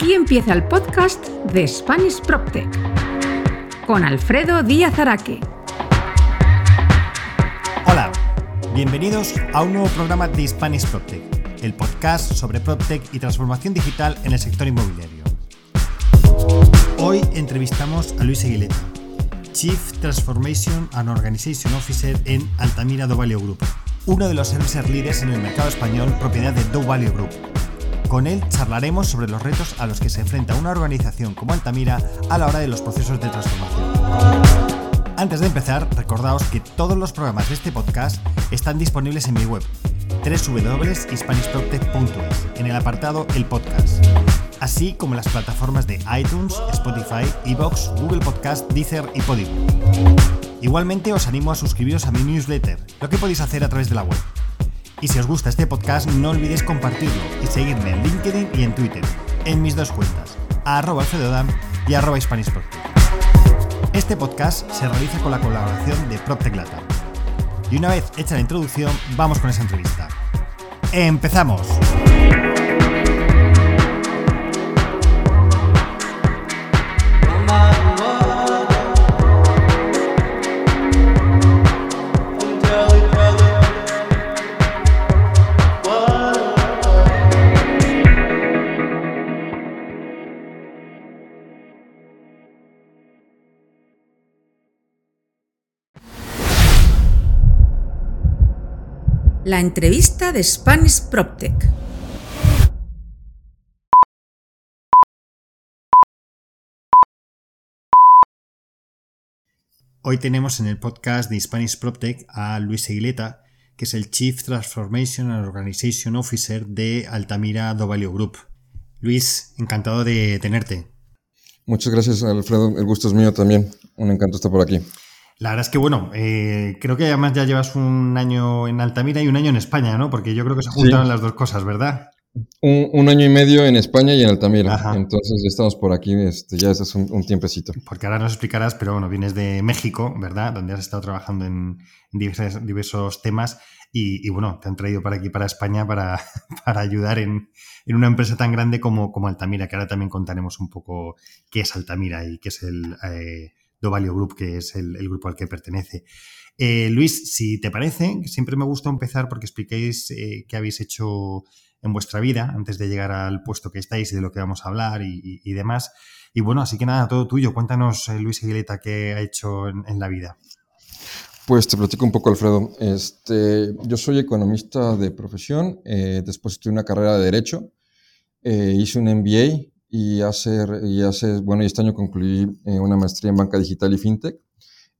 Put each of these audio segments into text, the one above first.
Aquí empieza el podcast de Spanish PropTech con Alfredo Díaz Araque. Hola, bienvenidos a un nuevo programa de Spanish PropTech, el podcast sobre PropTech y transformación digital en el sector inmobiliario. Hoy entrevistamos a Luis Aguilera, Chief Transformation and Organization Officer en Altamira Do Group, uno de los services líderes en el mercado español propiedad de Do Value Group. Con él charlaremos sobre los retos a los que se enfrenta una organización como Altamira a la hora de los procesos de transformación. Antes de empezar, recordaos que todos los programas de este podcast están disponibles en mi web www.hispanishproctech.es en el apartado El Podcast, así como en las plataformas de iTunes, Spotify, Evox, Google Podcast, Deezer y Podimo. Igualmente os animo a suscribiros a mi newsletter, lo que podéis hacer a través de la web. Y si os gusta este podcast, no olvidéis compartirlo y seguirme en LinkedIn y en Twitter, en mis dos cuentas, arroba alfredodam y arroba Este podcast se realiza con la colaboración de PropTech Latam. Y una vez hecha la introducción, vamos con esa entrevista. ¡Empezamos! La entrevista de Spanish PropTech. Hoy tenemos en el podcast de Spanish PropTech a Luis Aguileta, que es el Chief Transformation and Organization Officer de Altamira Dovalio Group. Luis, encantado de tenerte. Muchas gracias, Alfredo. El gusto es mío también. Un encanto estar por aquí. La verdad es que, bueno, eh, creo que además ya llevas un año en Altamira y un año en España, ¿no? Porque yo creo que se juntaron las dos cosas, ¿verdad? Un, año y medio en España y en Altamira. Entonces ya estamos por aquí, este, ya es un, tiempecito. Porque ahora nos explicarás, pero bueno, vienes de México, ¿verdad? Donde has estado trabajando en, diversos, temas y, bueno, te han traído para aquí, para España, para, para ayudar en, una empresa tan grande como, como Altamira, que ahora también contaremos un poco qué es Altamira y qué es el... Eh, Dovalio Group, que es el, grupo al que pertenece. Eh, Luis, si te parece, siempre me gusta empezar porque expliquéis eh, qué habéis hecho en vuestra vida antes de llegar al puesto que estáis y de lo que vamos a hablar y, demás. Y bueno, así que nada, todo tuyo. Cuéntanos, eh, Luis Aguileta, qué ha hecho en, la vida. Pues te platico un poco, Alfredo. Este, yo soy economista de profesión, después estudié una carrera de Derecho, hice un MBA y hace, y hace, bueno, este año concluí eh, una maestría en banca digital y fintech.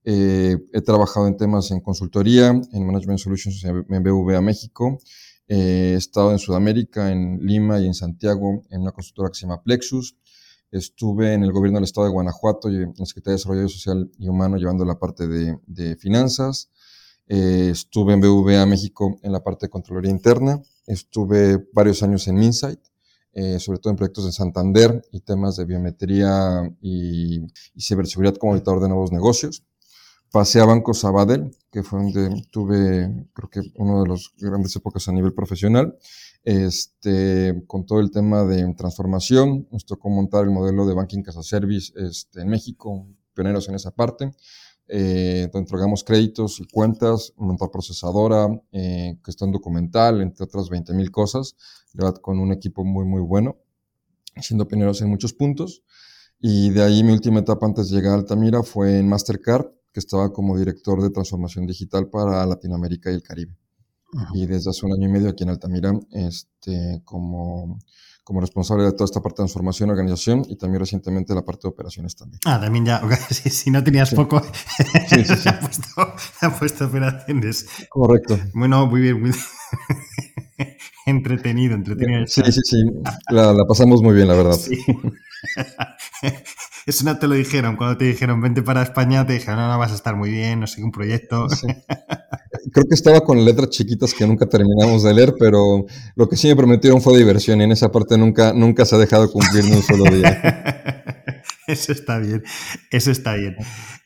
Eh, he trabajado en temas en consultoría, en Management Solutions en BVA México. Eh, he estado en Sudamérica, en Lima y en Santiago, en una consultora que Plexus. Estuve en el gobierno del estado de Guanajuato en la Secretaría de Desarrollo Social y Humano llevando la parte de, finanzas. estuve en BVA México en la parte de Contraloría Interna. Estuve varios años en Minsight eh, sobre todo en proyectos de Santander y temas de biometría y, ciberseguridad como auditor de nuevos negocios. Pasé a Banco Sabadell, que fue donde tuve, creo que, uno de los grandes épocas a nivel profesional, este, con todo el tema de transformación. Nos tocó montar el modelo de Banking as a Service este, en México, pioneros en esa parte. Eh, donde entregamos créditos y cuentas, montar procesadora, eh, cuestión documental, entre otras 20 mil cosas, con un equipo muy, muy bueno, siendo pioneros en muchos puntos. Y de ahí mi última etapa antes de llegar a Altamira fue en Mastercard, que estaba como director de transformación digital para Latinoamérica y el Caribe. Y desde hace un año y medio aquí en Altamira, este, como como responsable de toda esta parte de transformación organización y también recientemente la parte de operaciones también. Ah, también ya, si, no tenías poco, sí, sí, sí. ha, puesto, operaciones. Correcto. Bueno, muy bien, muy entretenido, entretenido. Sí, sí, sí, la, pasamos muy bien, la verdad. Sí. Eso no te lo dijeron, cuando te dijeron vente para España, te dijeron, no, no vas a estar muy bien, no sé, un proyecto. Creo que estaba con letras chiquitas que nunca terminamos de leer, pero lo que sí me prometieron fue diversión y en esa parte nunca, nunca se ha dejado cumplir ni un solo día. Eso está bien, eso está bien.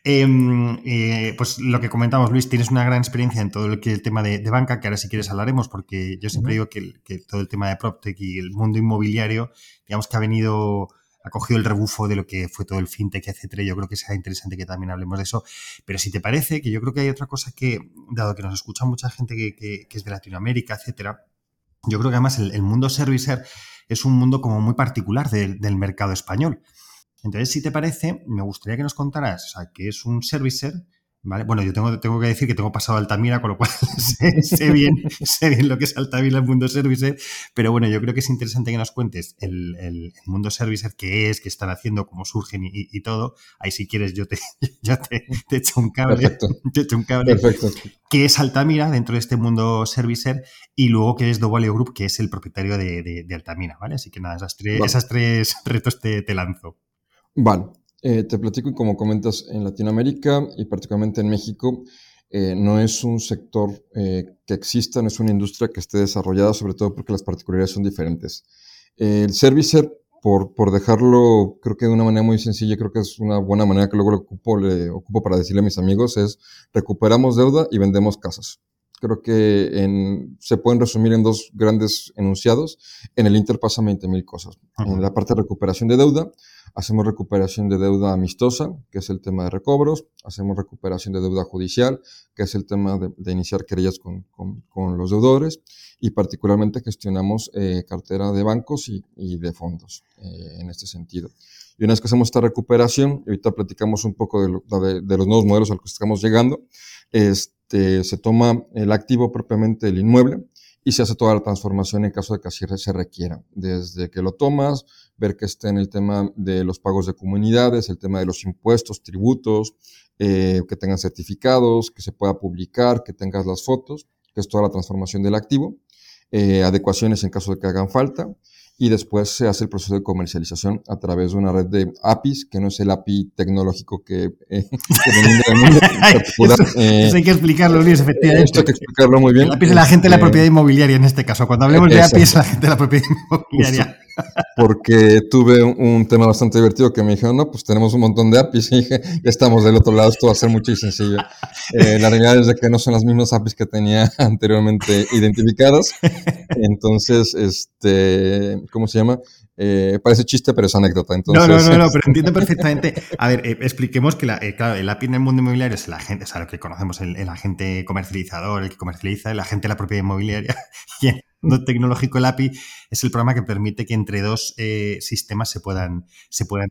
Em, eh, pues lo que comentamos, Luis, tienes una gran experiencia en todo el, que, el tema de, banca, que ahora si quieres hablaremos, porque yo siempre digo que, que, todo el tema de PropTech y el mundo inmobiliario, digamos que ha venido, ha cogido el rebufo de lo que fue todo el fintech, etcétera. Yo creo que será interesante que también hablemos de eso. Pero si te parece, que yo creo que hay otra cosa que, dado que nos escucha mucha gente que, es de Latinoamérica, etcétera, yo creo que además el, mundo servicer es un mundo como muy particular del mercado español. Entonces, si te parece, me gustaría que nos contaras, o sea, que es un servicer, ¿vale? Bueno, yo tengo, tengo que decir que tengo pasado Altamira, con lo cual sé, bien, sé bien lo que es Altamira, el mundo servicer, pero bueno, yo creo que es interesante que nos cuentes el, mundo servicer, qué es, qué están haciendo, cómo surgen y, todo. Ahí si quieres yo te, te, echo un cable. Perfecto. Te echo un cable. Perfecto. ¿Qué es Altamira dentro de este mundo servicer? Y luego qué es Dovalio Group, que es el propietario de, Altamira, ¿vale? Así que nada, esas tres, tres retos te, te lanzo. Vale, eh, te platico y como comentas, en Latinoamérica y particularmente en México, eh, no es un sector eh, que exista, no es una industria que esté desarrollada, sobre todo porque las particularidades son diferentes. el servicer, por, por, dejarlo, creo que de una manera muy sencilla, creo que es una buena manera que luego lo ocupo, le ocupo para decirle a mis amigos, es recuperamos deuda y vendemos casas. Creo que en, se pueden resumir en dos grandes enunciados. En el Inter pasan 20.000 cosas. En la parte de recuperación de deuda, Hacemos recuperación de deuda amistosa, que es el tema de recobros. Hacemos recuperación de deuda judicial, que es el tema de, iniciar querellas con, con, los deudores. Y particularmente gestionamos eh, cartera de bancos y, y de fondos eh, en este sentido. Y una vez que hacemos esta recuperación, ahorita platicamos un poco de, de, los nuevos modelos a los que estamos llegando, este, se toma el activo propiamente del inmueble y se hace toda la transformación en caso de que así se requiera. Desde que lo tomas, ver que esté en el tema de los pagos de comunidades, el tema de los impuestos, tributos, eh, que tengan certificados, que se pueda publicar, que tengas las fotos, que es toda la transformación del activo, eh, adecuaciones en caso de que hagan falta, y después se hace el proceso de comercialización a través de una red de APIs, que no es el API tecnológico que, eh, que mundo. Eh, eso, hay que explicarlo, Luis, efectivamente. Esto hay que explicarlo muy bien. El API es la gente de la este, propiedad inmobiliaria en este caso. Cuando hablemos de API es la gente de la propiedad inmobiliaria porque tuve un, tema bastante divertido que me dijeron, no, pues tenemos un montón de APIs y dije, ya estamos del otro lado, esto va a ser mucho y sencillo. Eh, la realidad es de que no son las mismas APIs que tenía anteriormente identificadas. Entonces, este, ¿cómo se llama? Eh, parece chiste, pero es anécdota. Entonces, no, no, no, no, pero entiendo perfectamente. A ver, eh, expliquemos que la, claro, el API en el mundo inmobiliario es el agente, o sea, lo que conocemos, el, el, agente comercializador, el que comercializa, el agente de la propiedad inmobiliaria. Y no tecnológico, el API es el programa que permite que entre dos eh, sistemas se puedan, se puedan.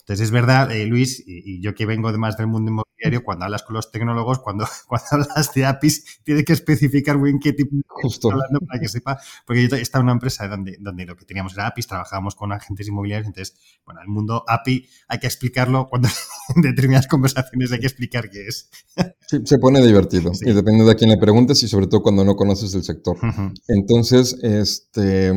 Entonces es verdad, eh, Luis, y, yo que vengo de más del mundo inmobiliario, cuando hablas con los tecnólogos, cuando, cuando hablas de APIs, tienes que especificar bien qué tipo de Justo. hablando para que sepa. Porque yo estaba en una empresa donde, donde lo que teníamos era APIs, trabajábamos con agentes inmobiliarios, entonces, bueno, el mundo API hay que explicarlo cuando en determinadas conversaciones hay que explicar qué es. Sí, se pone divertido. Y depende de a quién le preguntes y sobre todo cuando no conoces el sector. Entonces, entonces, este,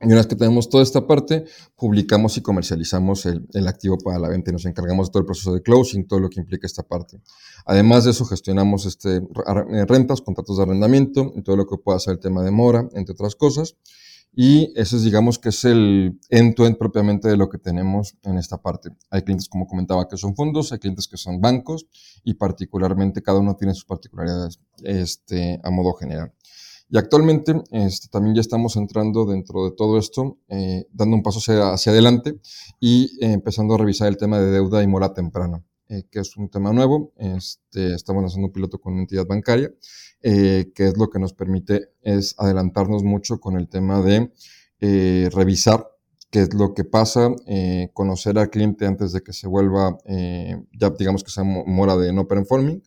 y una vez que tenemos toda esta parte, publicamos y comercializamos el, activo para la venta y nos encargamos de todo el proceso de closing, todo lo que implica esta parte. Además de eso, gestionamos este, eh, rentas, contratos de arrendamiento y todo lo que pueda ser el tema de mora, entre otras cosas. Y eso es, digamos, que es el end-to-end propiamente de lo que tenemos en esta parte. Hay clientes, como comentaba, que son fondos, hay clientes que son bancos y particularmente cada uno tiene sus particularidades este, a modo general. Y actualmente este, también ya estamos entrando dentro de todo esto, eh, dando un paso hacia, adelante y eh, empezando a revisar el tema de deuda y mora temprana, eh, que es un tema nuevo. Este, estamos haciendo un piloto con una entidad bancaria, que es lo que nos permite es adelantarnos mucho con el tema de revisar qué es lo que pasa, conocer al cliente antes de que se vuelva, ya digamos que sea mora de no performing,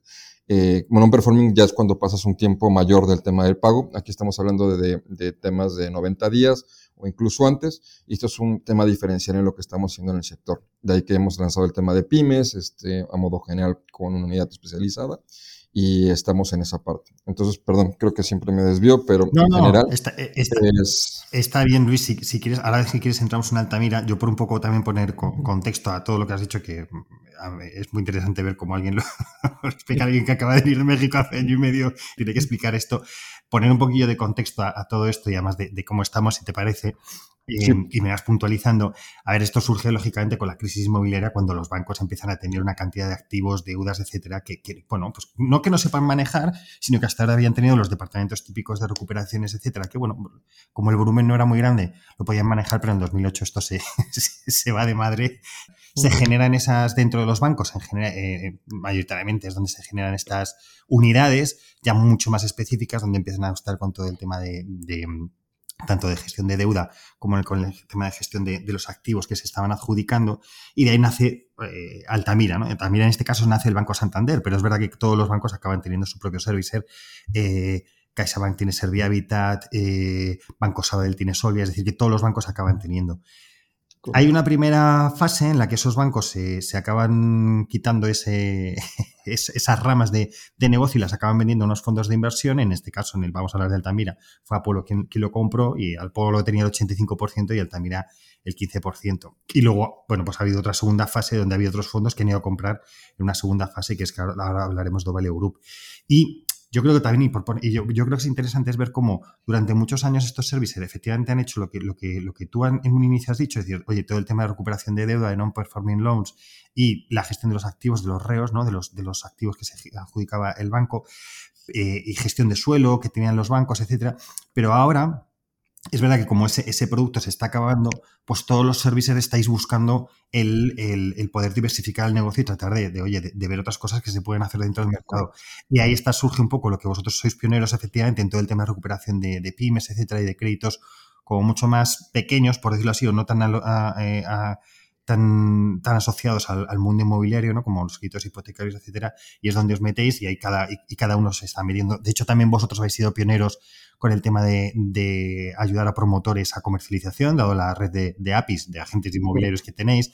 eh, non-performing ya es cuando pasas un tiempo mayor del tema del pago. Aquí estamos hablando de, de, temas de 90 días o incluso antes. Y esto es un tema diferencial en lo que estamos haciendo en el sector. De ahí que hemos lanzado el tema de pymes, este, a modo general con una unidad especializada y estamos en esa parte. Entonces, perdón, creo que siempre me desvío, pero en general está, está, bien, Luis, si, quieres, ahora si quieres entramos en Altamira, yo por un poco también poner contexto a todo lo que has dicho, que es muy interesante ver cómo alguien lo, explica, alguien que acaba de venir de México hace año y medio, tiene que explicar esto, poner un poquillo de contexto a, todo esto y además de, cómo estamos, si te parece, y me vas puntualizando. A ver, esto surge lógicamente con la crisis inmobiliaria cuando los bancos empiezan a tener una cantidad de activos, deudas, etcétera, que, bueno, pues no que no sepan manejar, sino que hasta ahora habían tenido los departamentos típicos de recuperaciones, etcétera, que bueno, como el volumen no era muy grande, lo podían manejar, pero en 2008 esto se, se va de madre. Se generan esas dentro de los bancos, en general, eh, mayoritariamente es donde se generan estas unidades ya mucho más específicas, donde empiezan a estar con todo el tema de tanto de gestión de deuda como con el tema de gestión de, los activos que se estaban adjudicando, y de ahí nace eh, Altamira. ¿no? Altamira en este caso nace el Banco Santander, pero es verdad que todos los bancos acaban teniendo su propio servicer. Eh, CaixaBank tiene Servihabitat, eh, Banco Sabadell tiene Solia, es decir, que todos los bancos acaban teniendo. Hay una primera fase en la que esos bancos se, acaban quitando esas ramas de, negocio y las acaban vendiendo a unos fondos de inversión. En este caso, en el vamos a hablar de Altamira, fue Apolo quien, lo compró y Apolo tenía el 85% y Altamira el 15%. Y luego, bueno, pues ha habido otra segunda fase donde ha habido otros fondos que han ido a comprar en una segunda fase, que es que ahora hablaremos de Value Group. Y yo creo que también, y, yo, creo que es interesante es ver cómo durante muchos años estos servicios efectivamente han hecho lo que, lo que, lo que tú en un inicio has dicho, es decir, oye, todo el tema de recuperación de deuda, de non-performing loans y la gestión de los activos, de los reos, ¿no? de, los, de los activos que se adjudicaba el banco eh, y gestión de suelo que tenían los bancos, etcétera. Pero ahora es verdad que como ese, ese, producto se está acabando, pues todos los servicios estáis buscando el, poder diversificar el negocio y tratar de, oye, de, ver otras cosas que se pueden hacer dentro del mercado. Y ahí está, surge un poco lo que vosotros sois pioneros efectivamente en todo el tema de recuperación de, pymes, etcétera, y de créditos como mucho más pequeños, por decirlo así, o no tan eh, tan, asociados al, mundo inmobiliario, ¿no? Como los créditos hipotecarios, etcétera, y es donde os metéis y ahí cada, y, cada uno se está midiendo. De hecho, también vosotros habéis sido pioneros con el tema de, ayudar a promotores a comercialización, dado la red de, APIs, de agentes inmobiliarios que tenéis.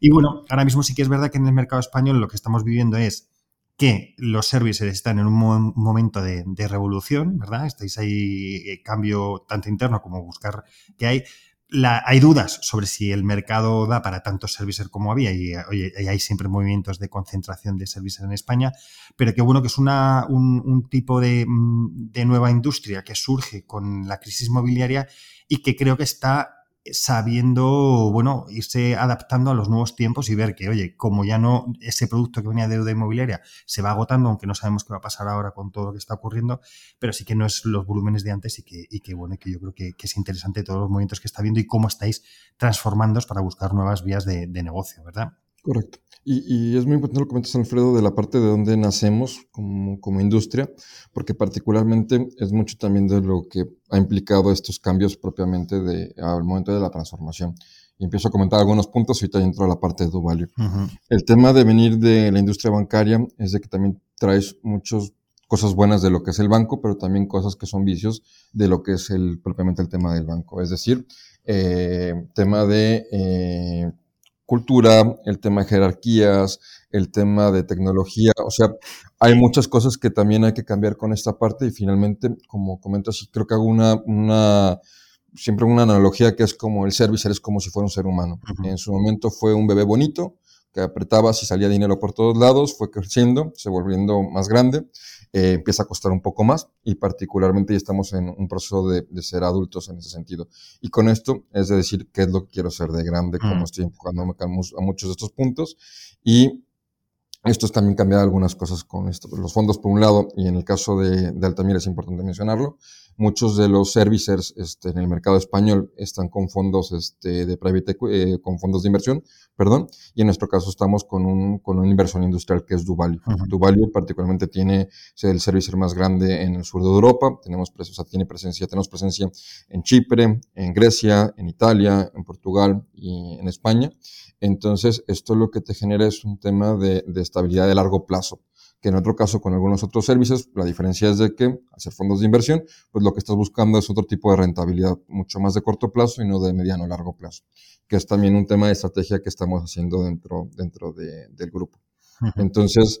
Y bueno, ahora mismo sí que es verdad que en el mercado español lo que estamos viviendo es que los servicios están en un momento de, de, revolución, ¿verdad? Estáis ahí, eh, cambio tanto interno como buscar que hay, hay dudas sobre si el mercado da para tantos servicios como había y, hay siempre movimientos de concentración de servicios en España, pero que bueno que es una, un, tipo de, mm, de nueva industria que surge con la crisis mobiliaria y que creo que está sabiendo, bueno, irse adaptando a los nuevos tiempos y ver que, oye, como ya no, ese producto que venía de deuda inmobiliaria se va agotando, aunque no sabemos qué va a pasar ahora con todo lo que está ocurriendo, pero sí que no es los volúmenes de antes y que, y que bueno, que yo creo que, es interesante todos los movimientos que está viendo y cómo estáis transformándoos para buscar nuevas vías de negocio, ¿verdad? Correcto. Y, es muy importante lo que comentas, Alfredo, de la parte de donde nacemos como, como, industria, porque particularmente es mucho también de lo que ha implicado estos cambios propiamente de, al momento de la transformación. Y empiezo a comentar algunos puntos y ahorita entro a la parte de Duvalio. El tema de venir de la industria bancaria es de que también traes muchas cosas buenas de lo que es el banco, pero también cosas que son vicios de lo que es el, propiamente el tema del banco. Es decir, eh, tema de... Eh, cultura, el tema de jerarquías, el tema de tecnología, o sea, hay muchas cosas que también hay que cambiar con esta parte y finalmente, como comentas, creo que hago una, una siempre una analogía que es como el servicer es como si fuera un ser humano. En su momento fue un bebé bonito, que apretabas y salía dinero por todos lados, fue creciendo, se volviendo más grande, eh, empieza a costar un poco más y particularmente ya estamos en un proceso de, ser adultos en ese sentido. Y con esto es de decir qué es lo que quiero ser de grande, cómo mm. estoy empujándome a muchos de estos puntos y esto es también cambiar algunas cosas con esto. Los fondos, por un lado, y en el caso de, de Altamira es importante mencionarlo, muchos de los servicers este, en el mercado español están con fondos este, de private, eh, con fondos de inversión, perdón, y en nuestro caso estamos con un, con una inversión industrial que es Duvalio. Duvalio particularmente tiene el servicer más grande en el sur de Europa, tenemos, o sea, tiene presencia, tenemos presencia en Chipre, en Grecia, en Italia, en Portugal y en España. Entonces, esto lo que te genera es un tema de, estabilidad de largo plazo que en otro caso con algunos otros servicios, la diferencia es de que hacer fondos de inversión, pues lo que estás buscando es otro tipo de rentabilidad, mucho más de corto plazo y no de mediano o largo plazo, que es también un tema de estrategia que estamos haciendo dentro, dentro del grupo. Entonces,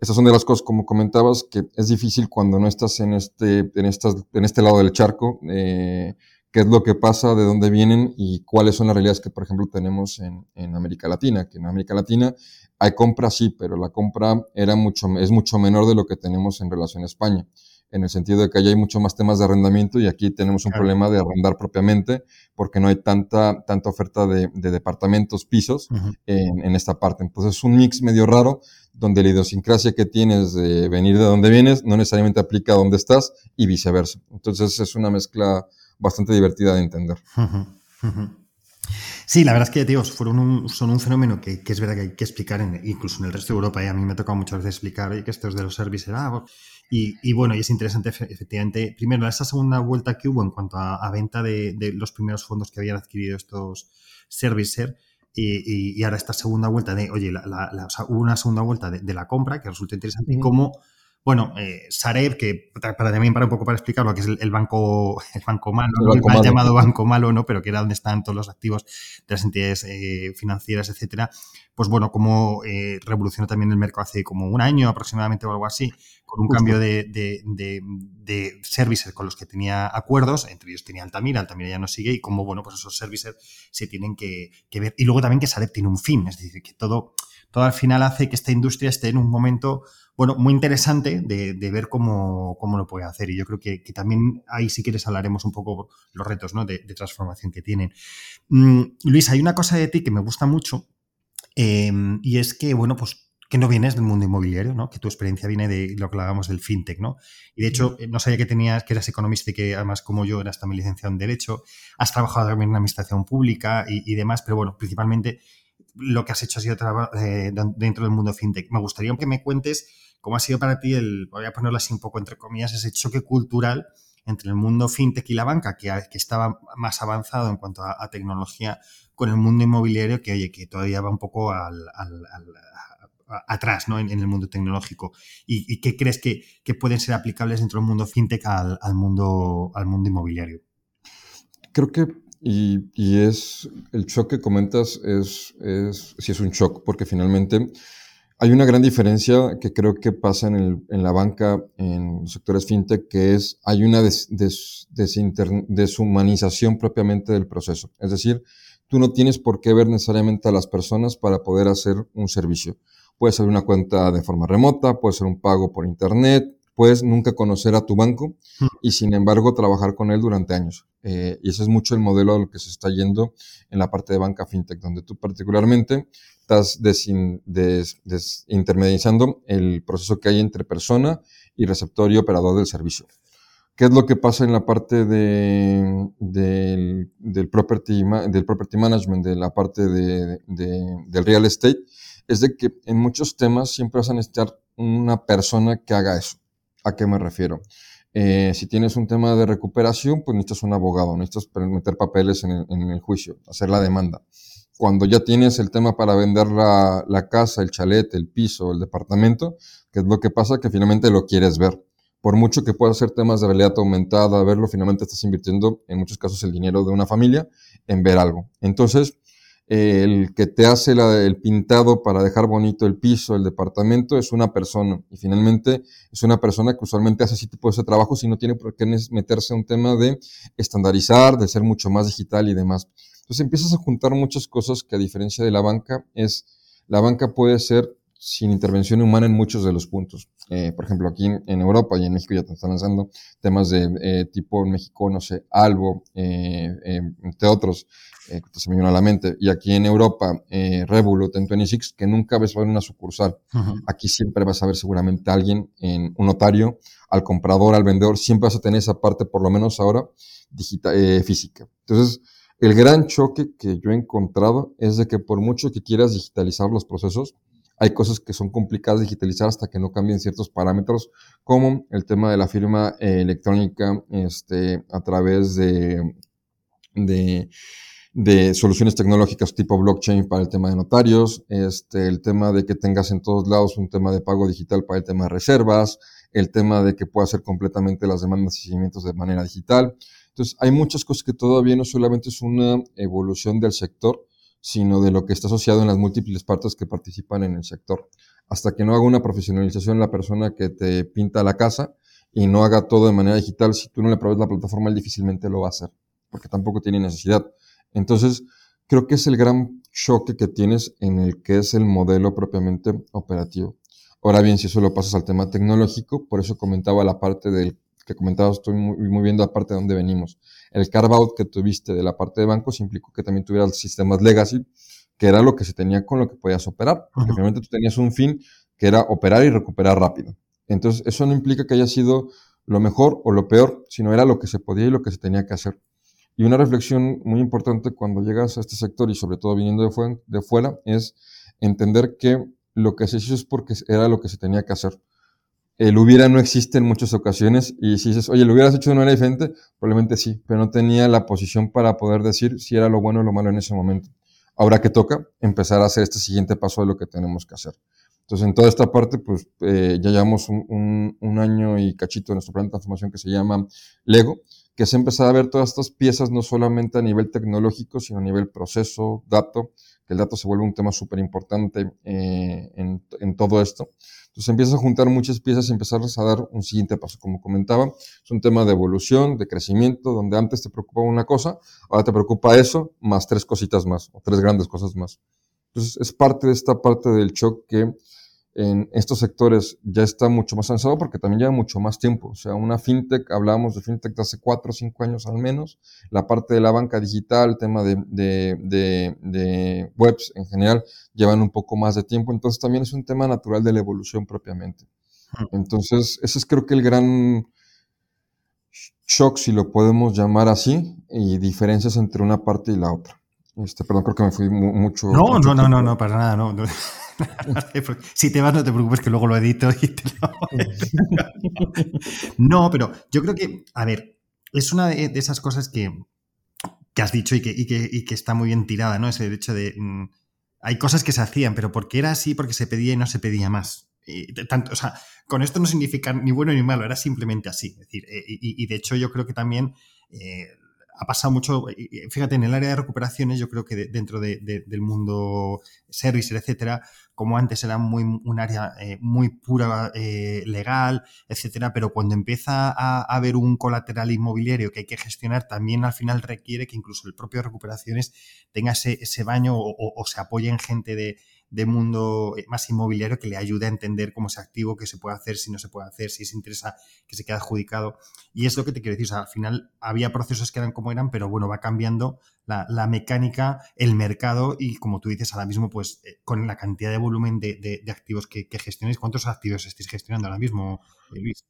estas son de las cosas, como comentabas, que es difícil cuando no estás en este, en estas, en este lado del charco, eh, qué es lo que pasa, de dónde vienen y cuáles son las realidades que, por ejemplo, tenemos en, en América Latina, que en América Latina hay compra, sí, pero la compra era mucho, es mucho menor de lo que tenemos en relación a España en el sentido de que allá hay mucho más temas de arrendamiento y aquí tenemos un problema de arrendar propiamente porque no hay tanta, tanta oferta de, departamentos, pisos en, en, esta parte. Entonces es un mix medio raro donde la idiosincrasia que tienes de venir de donde vienes no necesariamente aplica a donde estás y viceversa. Entonces es una mezcla bastante divertida de entender. Sí, la verdad es que, tío, fueron son un fenómeno que, es verdad que hay que explicar incluso en el resto de Europa. Y a mí me ha tocado muchas veces explicar que esto es de los services. Ah, y, bueno, y es interesante, efectivamente, primero, esa segunda vuelta que hubo en cuanto a, venta de, los primeros fondos que habían adquirido estos servicer. Y, y, ahora esta segunda vuelta de, oye, hubo una segunda vuelta de, la compra que resulta interesante. Y cómo bueno, eh, Sareb, que para, también para un poco para explicar lo que es el, banco, el banco malo, el, mal llamado banco malo, ¿no? Pero que era donde están todos los activos de las entidades eh, financieras, etcétera. Pues bueno, como eh, revolucionó también el mercado hace como un año aproximadamente o algo así, con un cambio de, de, de, services con los que tenía acuerdos, entre ellos tenía Altamira, Altamira ya no sigue, y como, bueno, pues esos services se tienen que, que ver. Y luego también que Sareb tiene un fin, es decir, que todo, todo al final hace que esta industria esté en un momento bueno, muy interesante de, ver cómo, lo puede hacer. Y yo creo que, también ahí, si quieres, hablaremos un poco los retos ¿no? de, transformación que tienen. Mm, Luis, hay una cosa de ti que me gusta mucho em, y es que, bueno, pues que no vienes del mundo inmobiliario, ¿no? Que tu experiencia viene de lo que hablábamos del fintech, ¿no? Y de hecho, no sabía que tenías, que eras economista y que además como yo eras también licenciado en Derecho, has trabajado también en administración pública y, demás, pero bueno, principalmente lo que has hecho ha sido eh, dentro del mundo fintech. Me gustaría que me cuentes ¿Cómo ha sido para ti el, voy a ponerlo así un poco entre comillas, ese choque cultural entre el mundo fintech y la banca, que, que estaba más avanzado en cuanto a, tecnología, con el mundo inmobiliario, que oye, que todavía va un poco al, atrás ¿no? en, el mundo tecnológico. ¿Y, qué crees que, pueden ser aplicables dentro del mundo fintech al, mundo, al mundo inmobiliario? Creo que, y, es, el shock que comentas es, es, sí es un shock, porque finalmente hay una gran diferencia que creo que pasa en, el, en la banca, en los sectores fintech, que es, hay una deshumanización propiamente del proceso. Es decir, tú no tienes por qué ver necesariamente a las personas para poder hacer un servicio. Puedes hacer una cuenta de forma remota, puede ser un pago por internet, puedes nunca conocer a tu banco hmm. y sin embargo trabajar con él durante años. Eh, y ese es mucho el modelo a lo que se está yendo en la parte de banca fintech, donde tú particularmente estás desintermediando el proceso que hay entre persona y receptor y operador del servicio. ¿Qué es lo que pasa en la parte de, del, property, del property management, de la parte de, del real estate? Es de que en muchos temas siempre vas a necesitar una persona que haga eso. ¿A qué me refiero? Eh, si tienes un tema de recuperación, pues necesitas un abogado, necesitas meter papeles en el, en el juicio, hacer la demanda cuando ya tienes el tema para vender la, la, casa, el chalet, el piso, el departamento, que es lo que pasa que finalmente lo quieres ver. Por mucho que pueda ser temas de realidad aumentada, verlo, finalmente estás invirtiendo en muchos casos el dinero de una familia en ver algo. Entonces, el que te hace el pintado para dejar bonito el piso, el departamento, es una persona. Y finalmente es una persona que usualmente hace ese tipo de trabajo si no tiene por qué meterse en un tema de estandarizar, de ser mucho más digital y demás. Entonces empiezas a juntar muchas cosas que a diferencia de la banca es, la banca puede ser sin intervención humana en muchos de los puntos. Eh, por ejemplo, aquí en, Europa y en México ya te están lanzando temas de eh, tipo en México, no sé, Albo, eh, entre otros, que se me viene a la mente. Y aquí en Europa, Revolut, en 26, que nunca ves ver una sucursal. Aquí siempre vas a ver seguramente a alguien, en un notario, al comprador, al vendedor, siempre vas a tener esa parte, por lo menos ahora, digital, física. Entonces, el gran choque que yo he encontrado es de que por mucho que quieras digitalizar los procesos, hay cosas que son complicadas de digitalizar hasta que no cambien ciertos parámetros, como el tema de la firma eh, electrónica este, a través de, de, soluciones tecnológicas tipo blockchain para el tema de notarios, este, el tema de que tengas en todos lados un tema de pago digital para el tema de reservas, el tema de que puedas hacer completamente las demandas y seguimientos de manera digital. Entonces, hay muchas cosas que todavía no solamente es una evolución del sector, sino de lo que está asociado en las múltiples partes que participan en el sector. Hasta que no haga una profesionalización la persona que te pinta la casa y no haga todo de manera digital, si tú no le provees la plataforma, él difícilmente lo va a hacer. porque tampoco tiene necesidad. Entonces, creo que es el gran choque que tienes en el que es el modelo propiamente operativo. Ahora bien, si eso lo pasas al tema tecnológico, por eso comentaba la parte del que comentabas, estoy muy, muy bien la parte de donde venimos. El carve out que tuviste de la parte de bancos implicó que también tuvieras sistemas legacy, que era lo que se tenía con lo que podías operar, porque finalmente tú tenías un fin que era operar y recuperar rápido. Entonces, eso no implica que haya sido lo mejor o lo peor, sino era lo que se podía y lo que se tenía que hacer. Y una reflexión muy importante cuando llegas a este sector y sobre todo viniendo de, de fuera es entender que lo que se hizo es porque era lo que se tenía que hacer. El hubiera no existe en muchas ocasiones y si dices, oye, lo hubieras hecho de una manera diferente, probablemente sí, pero no tenía la posición para poder decir si era lo bueno o lo malo en ese momento. Ahora que toca, empezar a hacer este siguiente paso de lo que tenemos que hacer. Entonces, en toda esta parte, pues eh, ya llevamos un, un, año y cachito en nuestro plan de transformación que se llama Lego, que es empezar a ver todas estas piezas no solamente a nivel tecnológico, sino a nivel proceso, dato, el dato se vuelve un tema súper importante eh, en, en, todo esto. Entonces empiezas a juntar muchas piezas y empezarles a dar un siguiente paso. Como comentaba, es un tema de evolución, de crecimiento, donde antes te preocupaba una cosa, ahora te preocupa eso, más tres cositas más, o tres grandes cosas más. Entonces es parte de esta parte del shock que en estos sectores ya está mucho más avanzado porque también lleva mucho más tiempo. O sea, una fintech, hablábamos de fintech de hace cuatro o cinco años al menos, la parte de la banca digital, el tema de, de, de, de, webs en general, llevan un poco más de tiempo. Entonces también es un tema natural de la evolución propiamente. Entonces, ese es creo que el gran shock, si lo podemos llamar así, y diferencias entre una parte y la otra. Este, perdón, creo que me fui mucho. No, no, no, no, no, para nada, no. si te vas, no te preocupes que luego lo edito y te lo... no, pero yo creo que, a ver, es una de, esas cosas que, que has dicho y que, y, que, y que, está muy bien tirada, ¿no? Ese hecho de... Mm, hay cosas que se hacían, pero porque era así, porque se pedía y no se pedía más. Y tanto, o sea, con esto no significa ni bueno ni malo, era simplemente así. Es decir, eh, y, y de hecho yo creo que también eh, ha pasado mucho, fíjate, en el área de recuperaciones, yo creo que dentro de, del mundo service, etcétera, como antes era muy, un área eh, muy pura eh, legal, etcétera, pero cuando empieza a, haber un colateral inmobiliario que hay que gestionar, también al final requiere que incluso el propio recuperaciones tenga ese, ese baño o se apoye en gente de, de mundo eh, más inmobiliario que le ayude a entender cómo es activo, qué se puede hacer, si no se puede hacer, si se interesa que se quede adjudicado. Y es lo que te quiero decir, o sea, al final había procesos que eran como eran, pero bueno, va cambiando la, mecánica, el mercado y como tú dices ahora mismo, pues eh, con la cantidad de volumen de, activos que, que, gestionáis, ¿cuántos activos estáis gestionando ahora mismo, Luis?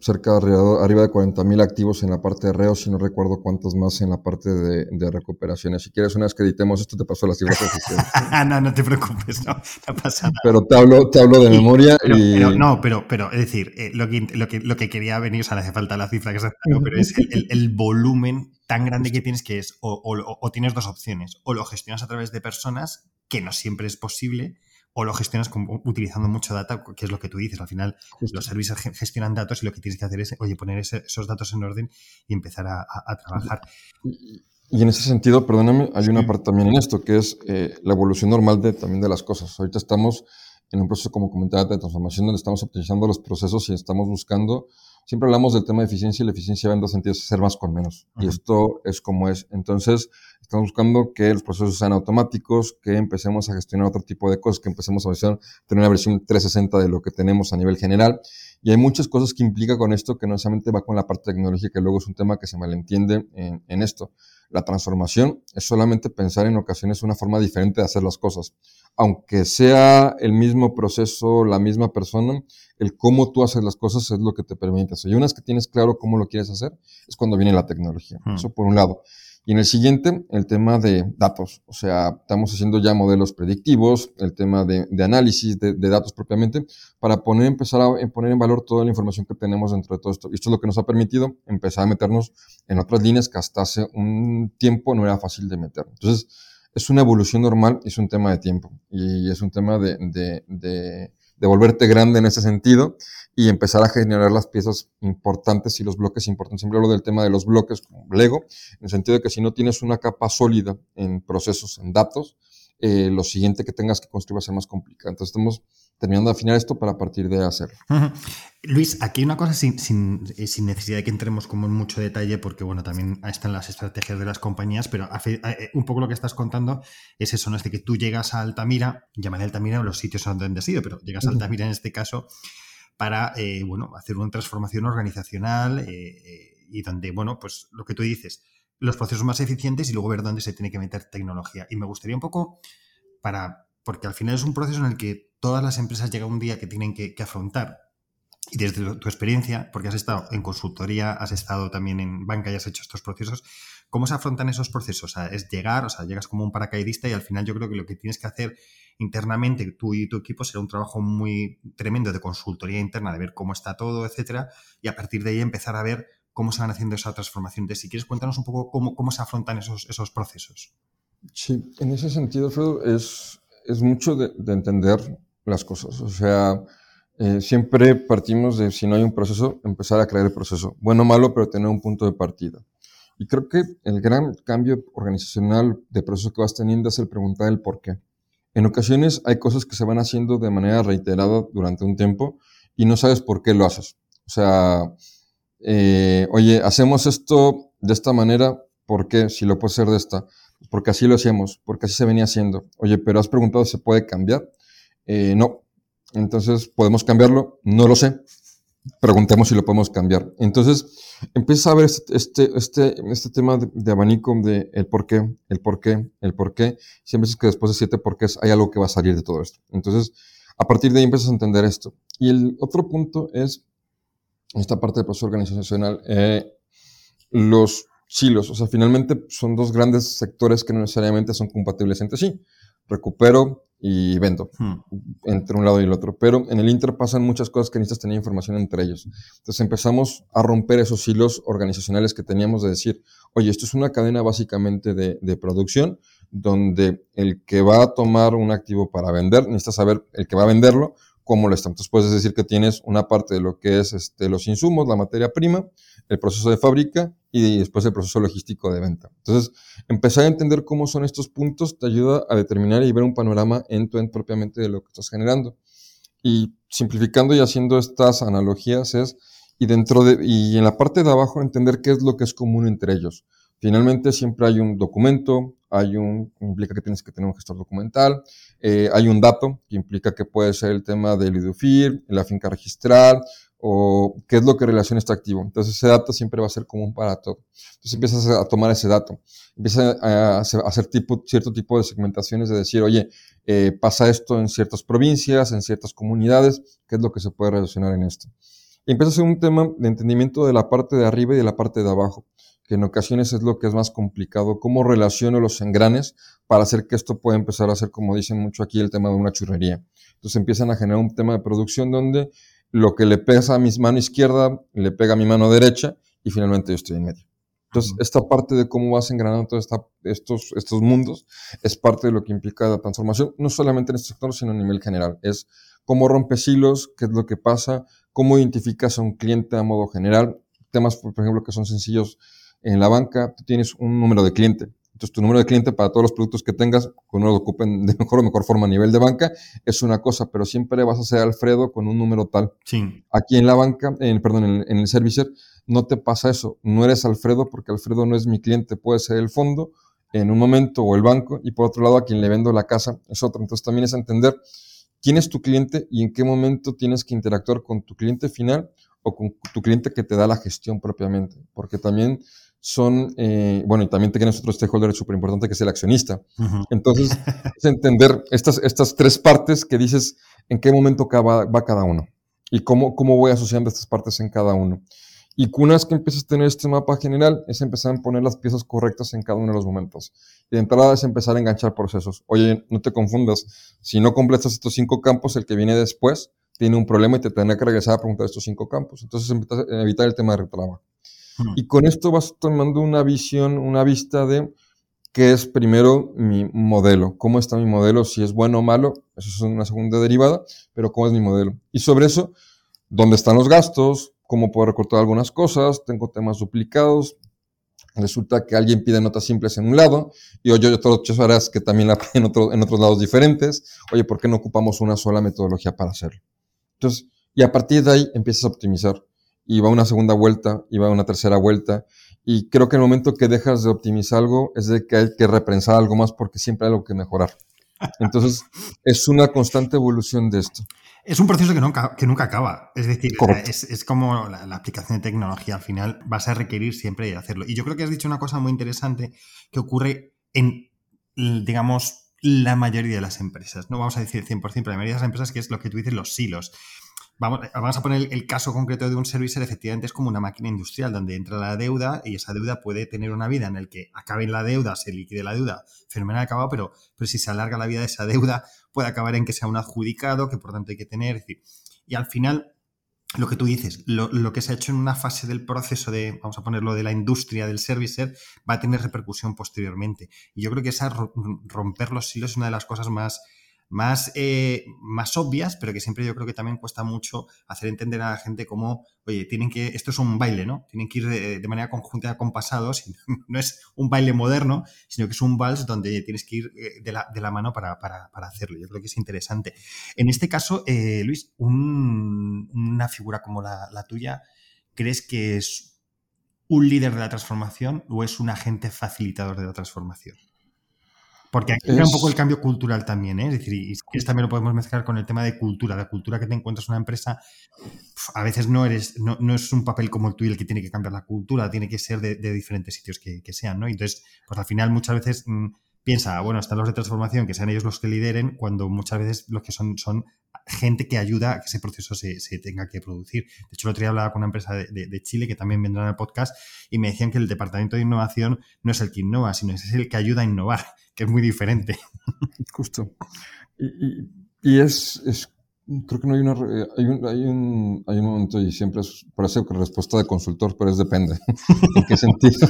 Cerca de arriba de 40.000 activos en la parte de reo, si no recuerdo cuántos más en la parte de, de recuperaciones. Si quieres, una vez que editemos esto, te paso las cifras oficiales. no, no te preocupes, no, no pasa nada. Pero te hablo, te hablo de memoria y... no, pero, pero es decir, eh, lo, que, lo, que, lo que quería venir, o sea, le hace falta la cifra que se pero es el, el volumen tan grande que tienes que es o, tienes dos opciones, o lo gestionas a través de personas, que no siempre es posible, o lo gestionas utilizando mucho data, que es lo que tú dices. Al final, los servicios gestionan datos y lo que tienes que hacer es, oye, poner esos datos en orden y empezar a, trabajar. Y, en ese sentido, perdóname, hay una parte también en esto, que es eh, la evolución normal de, también de las cosas. Ahorita estamos en un proceso, como comentaba, de transformación donde estamos optimizando los procesos y estamos buscando siempre hablamos del tema de eficiencia y la eficiencia va en dos sentidos, hacer más con menos. Y esto es como es. Entonces, estamos buscando que los procesos sean automáticos, que empecemos a gestionar otro tipo de cosas, que empecemos a tener una versión 360 de lo que tenemos a nivel general. Y hay muchas cosas que implica con esto que no solamente va con la parte tecnológica, que luego es un tema que se malentiende en, en esto. La transformación es solamente pensar en ocasiones una forma diferente de hacer las cosas. Aunque sea el mismo proceso, la misma persona, el cómo tú haces las cosas es lo que te permite hacer. Y una vez que tienes claro cómo lo quieres hacer, es cuando viene la tecnología. Hmm. Eso por un lado. Y en el siguiente, el tema de datos. O sea, estamos haciendo ya modelos predictivos, el tema de, análisis de, datos propiamente, para poner, empezar a poner en valor toda la información que tenemos dentro de todo esto. Y esto es lo que nos ha permitido empezar a meternos en otras líneas que hasta hace un tiempo no era fácil de meter. Entonces, es una evolución normal, es un tema de tiempo. Y es un tema de, de volverte grande en ese sentido y empezar a generar las piezas importantes y los bloques importantes. Siempre hablo del tema de los bloques como Lego, en el sentido de que si no tienes una capa sólida en procesos, en datos, eh, lo siguiente que tengas que construir va a ser más complicado. Entonces estamos terminando de afinar esto para partir de hacerlo. Luis, aquí hay una cosa sin, sin, eh, sin, necesidad de que entremos como en mucho detalle, porque bueno, también están las estrategias de las compañías, pero eh, un poco lo que estás contando es eso, ¿no? Es de que tú llegas a Altamira, llamaré Altamira los sitios donde has ido, pero llegas a Altamira en este caso para, bueno, hacer una transformación organizacional y donde, bueno, pues lo que tú dices, los procesos más eficientes y luego ver dónde se tiene que meter tecnología. Y me gustaría un poco para, porque al final es un proceso en el que todas las empresas llega un día que tienen que, afrontar. Y desde tu experiencia, porque has estado en consultoría, has estado también en banca y has hecho estos procesos, ¿cómo se afrontan esos procesos? O sea, es llegar, o sea, llegas como un paracaidista y al final yo creo que lo que tienes que hacer internamente, tú y tu equipo, será un trabajo muy tremendo de consultoría interna, de ver cómo está todo, etcétera, y a partir de ahí empezar a ver cómo se van haciendo esa transformación. Entonces, si quieres, cuéntanos un poco cómo, cómo se afrontan esos, esos procesos. Sí, en ese sentido, Alfredo, es, es mucho de, entender las cosas. O sea, eh, siempre partimos de, si no hay un proceso, empezar a crear el proceso. Bueno o malo, pero tener un punto de partida. Y creo que el gran cambio organizacional de proceso que vas teniendo es el preguntar el por qué. En ocasiones hay cosas que se van haciendo de manera reiterada durante un tiempo y no sabes por qué lo haces. O sea, eh, oye, hacemos esto de esta manera, ¿por qué? Si lo puedo hacer de esta. Porque así lo hacemos, porque así se venía haciendo. Oye, pero has preguntado si se puede cambiar. Eh, no. Entonces, ¿podemos cambiarlo? No lo sé. Preguntemos si lo podemos cambiar. Entonces, empieza a ver este, este, este, este tema de, abanico de el por qué, el por qué, el por qué. Siempre es que después de siete porqués hay algo que va a salir de todo esto. Entonces, a partir de ahí empiezas a entender esto. Y el otro punto es esta parte del proceso organizacional, eh, los silos, o sea, finalmente son dos grandes sectores que no necesariamente son compatibles entre sí. Recupero y vendo hmm. entre un lado y el otro. Pero en el Inter pasan muchas cosas que necesitas tener información entre ellos. Entonces empezamos a romper esos hilos organizacionales que teníamos de decir, oye, esto es una cadena básicamente de, de producción donde el que va a tomar un activo para vender, necesita saber el que va a venderlo, cómo lo está. Entonces puedes decir que tienes una parte de lo que es este, los insumos, la materia prima, el proceso de fábrica y después el proceso logístico de venta. Entonces, empezar a entender cómo son estos puntos te ayuda a determinar y ver un panorama en tu end propiamente de lo que estás generando. Y simplificando y haciendo estas analogías es, y dentro de, y en la parte de abajo entender qué es lo que es común entre ellos. Finalmente siempre hay un documento, hay un, implica que tienes que tener un gestor documental, eh, hay un dato que implica que puede ser el tema del IDUFIR, la finca registral, o qué es lo que relaciona este activo. Entonces ese dato siempre va a ser común para todo. Entonces empiezas a tomar ese dato, empiezas a hacer, tipo, cierto tipo de segmentaciones de decir, oye, eh, pasa esto en ciertas provincias, en ciertas comunidades, qué es lo que se puede relacionar en esto. Y empieza a ser un tema de entendimiento de la parte de arriba y de la parte de abajo que en ocasiones es lo que es más complicado, cómo relaciono los engranes para hacer que esto pueda empezar a ser, como dicen mucho aquí, el tema de una churrería. Entonces empiezan a generar un tema de producción donde lo que le pesa a mi mano izquierda le pega a mi mano derecha y finalmente yo estoy en medio. Entonces, esta parte de cómo vas engranando todos estos, estos mundos es parte de lo que implica la transformación, no solamente en este sector, sino a nivel general. Es cómo rompes hilos, qué es lo que pasa, cómo identificas a un cliente a modo general, temas, por ejemplo, que son sencillos en la banca tú tienes un número de cliente. Entonces, tu número de cliente para todos los productos que tengas, que uno lo ocupen de mejor o mejor forma a nivel de banca, es una cosa, pero siempre vas a ser Alfredo con un número tal. Sí. Aquí en la banca, en, perdón, en, en el servicer, no te pasa eso. No eres Alfredo porque Alfredo no es mi cliente, puede ser el fondo en un momento o el banco, y por otro lado, a quien le vendo la casa es otro. Entonces, también es entender quién es tu cliente y en qué momento tienes que interactuar con tu cliente final o con tu cliente que te da la gestión propiamente. Porque también son, eh, bueno, y también tienes otro stakeholder súper importante que es el accionista. Entonces, es entender estas, estas tres partes que dices en qué momento va, va cada uno y cómo, cómo voy asociando estas partes en cada uno. Y una vez que empiezas a tener este mapa general, es empezar a poner las piezas correctas en cada uno de los momentos. Y de entrada es empezar a enganchar procesos. Oye, no te confundas. Si no completas estos cinco campos, el que viene después tiene un problema y te tendrá que regresar a preguntar estos cinco campos. Entonces, evitar el tema de retrabajo. Y con esto vas tomando una visión, una vista de qué es primero mi modelo, cómo está mi modelo, si es bueno o malo, eso es una segunda derivada, pero cómo es mi modelo. Y sobre eso, dónde están los gastos, cómo puedo recortar algunas cosas, tengo temas duplicados, Resulta que alguien pide notas simples en un lado y oye, otras ocho horas que también la piden en, en otros lados diferentes. Oye, ¿por qué no ocupamos una sola metodología para hacerlo? Entonces, y a partir de ahí empiezas a optimizar. Y va una segunda vuelta, y va una tercera vuelta. Y creo que el momento que dejas de optimizar algo es de que hay que repensar algo más porque siempre hay algo que mejorar. Entonces, es una constante evolución de esto. Es un proceso que nunca, que nunca acaba. Es decir, es, es, como la, la, aplicación de tecnología. Al final vas a requerir siempre hacerlo. Y yo creo que has dicho una cosa muy interesante que ocurre en, digamos, la mayoría de las empresas. No vamos a decir 100%, pero la mayoría de las empresas, que es lo que tú dices, los silos. Vamos, vamos, a poner el caso concreto de un servicer, efectivamente es como una máquina industrial donde entra la deuda y esa deuda puede tener una vida en el que acabe la deuda, se liquide la deuda, fenomenal acabado, pero, pero si se alarga la vida de esa deuda puede acabar en que sea un adjudicado, que por tanto hay que tener, y al final lo que tú dices, lo, lo, que se ha hecho en una fase del proceso de, vamos a ponerlo, de la industria del servicer, va a tener repercusión posteriormente. Y yo creo que esa romper los silos es una de las cosas más, más, eh, más obvias, pero que siempre yo creo que también cuesta mucho hacer entender a la gente cómo, oye, tienen que, esto es un baile, ¿no? Tienen que ir de, de manera conjunta compasados, no es un baile moderno, sino que es un vals donde tienes que ir eh, de la, de la mano para, para, para, hacerlo. Yo creo que es interesante. En este caso, eh, Luis, un, una figura como la tuya, ¿crees que es un líder de la transformación o es un agente facilitador de la transformación? Porque aquí es... un poco el cambio cultural también, ¿eh? es decir, y también lo podemos mezclar con el tema de cultura, de cultura que te encuentras en una empresa, a veces no eres, no, no, es un papel como el tuyo el que tiene que cambiar la cultura, tiene que ser de, de diferentes sitios que, que, sean, ¿no? Entonces, pues al final muchas veces mmm, piensa, bueno, están los de transformación, que sean ellos los que lideren, cuando muchas veces los que son son gente que ayuda a que ese proceso se, se tenga que producir. De hecho, el otro día hablaba con una empresa de, de, Chile que también vendrá en el podcast y me decían que el departamento de innovación no es el que innova, sino es el que ayuda a innovar, que es muy diferente. Justo. Y, y, es, es, creo que no hay una, hay un, hay un, hay un momento y siempre es, parece que respuesta de consultor, pero es depende. ¿En qué sentido?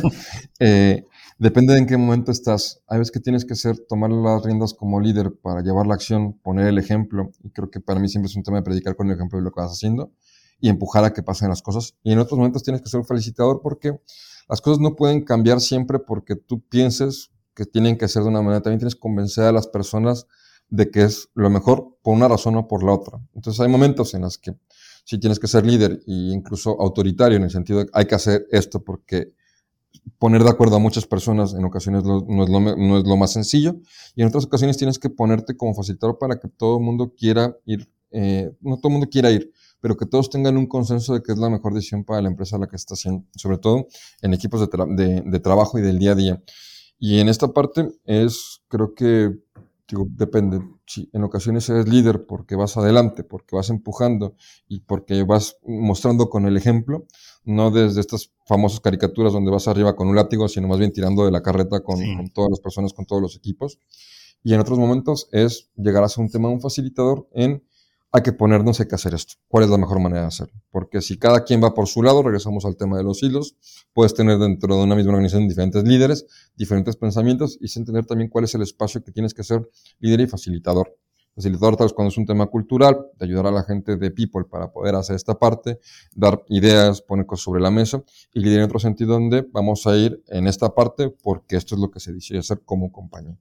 eh, Depende de en qué momento estás. Hay veces que tienes que ser, tomar las riendas como líder para llevar la acción, poner el ejemplo. Y creo que para mí siempre es un tema de predicar con el ejemplo de lo que vas haciendo y empujar a que pasen las cosas. Y en otros momentos tienes que ser un felicitador porque las cosas no pueden cambiar siempre porque tú pienses que tienen que ser de una manera. También tienes que convencer a las personas de que es lo mejor por una razón o por la otra. Entonces hay momentos en los que sí tienes que ser líder e incluso autoritario en el sentido de hay que hacer esto porque poner de acuerdo a muchas personas en ocasiones no, es lo, no, es lo, más sencillo y en otras ocasiones tienes que ponerte como facilitador para que todo el mundo quiera ir, eh, no todo el mundo quiera ir, pero que todos tengan un consenso de que es la mejor decisión para la empresa a la que está haciendo, sobre todo en equipos de, de trabajo y del día a día. Y en esta parte es, creo que digo, depende. Si en ocasiones eres líder porque vas adelante, porque vas empujando y porque vas mostrando con el ejemplo, no desde estas famosas caricaturas donde vas arriba con un látigo, sino más bien tirando de la carreta con, sí. con todas las personas, con todos los equipos. Y en otros momentos es llegar a ser un tema, un facilitador en hay que ponernos, hay que hacer esto. ¿Cuál es la mejor manera de hacerlo? Porque si cada quien va por su lado, regresamos al tema de los hilos, puedes tener dentro de una misma organización diferentes líderes, diferentes pensamientos y sin entender también cuál es el espacio que tienes que ser líder y facilitador. Facilitador tal vez cuando es un tema cultural, de ayudar a la gente de people para poder hacer esta parte, dar ideas, poner cosas sobre la mesa, y líder en otro sentido donde vamos a ir en esta parte porque esto es lo que se dice hacer como compañía.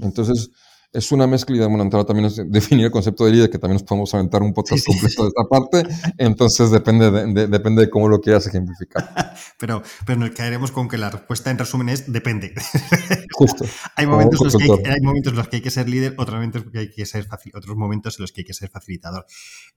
Entonces, es una mezcla y de entrada también es definir el concepto de líder, que también nos podemos aventar un podcast sí, sí. completo de esta parte. Entonces depende de, de, depende de cómo lo quieras ejemplificar. pero, pero nos caeremos con que la respuesta en resumen es depende. Justo. hay, momentos en los que hay, hay, momentos en los que hay que ser líder, otros momentos, que hay que ser otros momentos en los que hay que ser facilitador.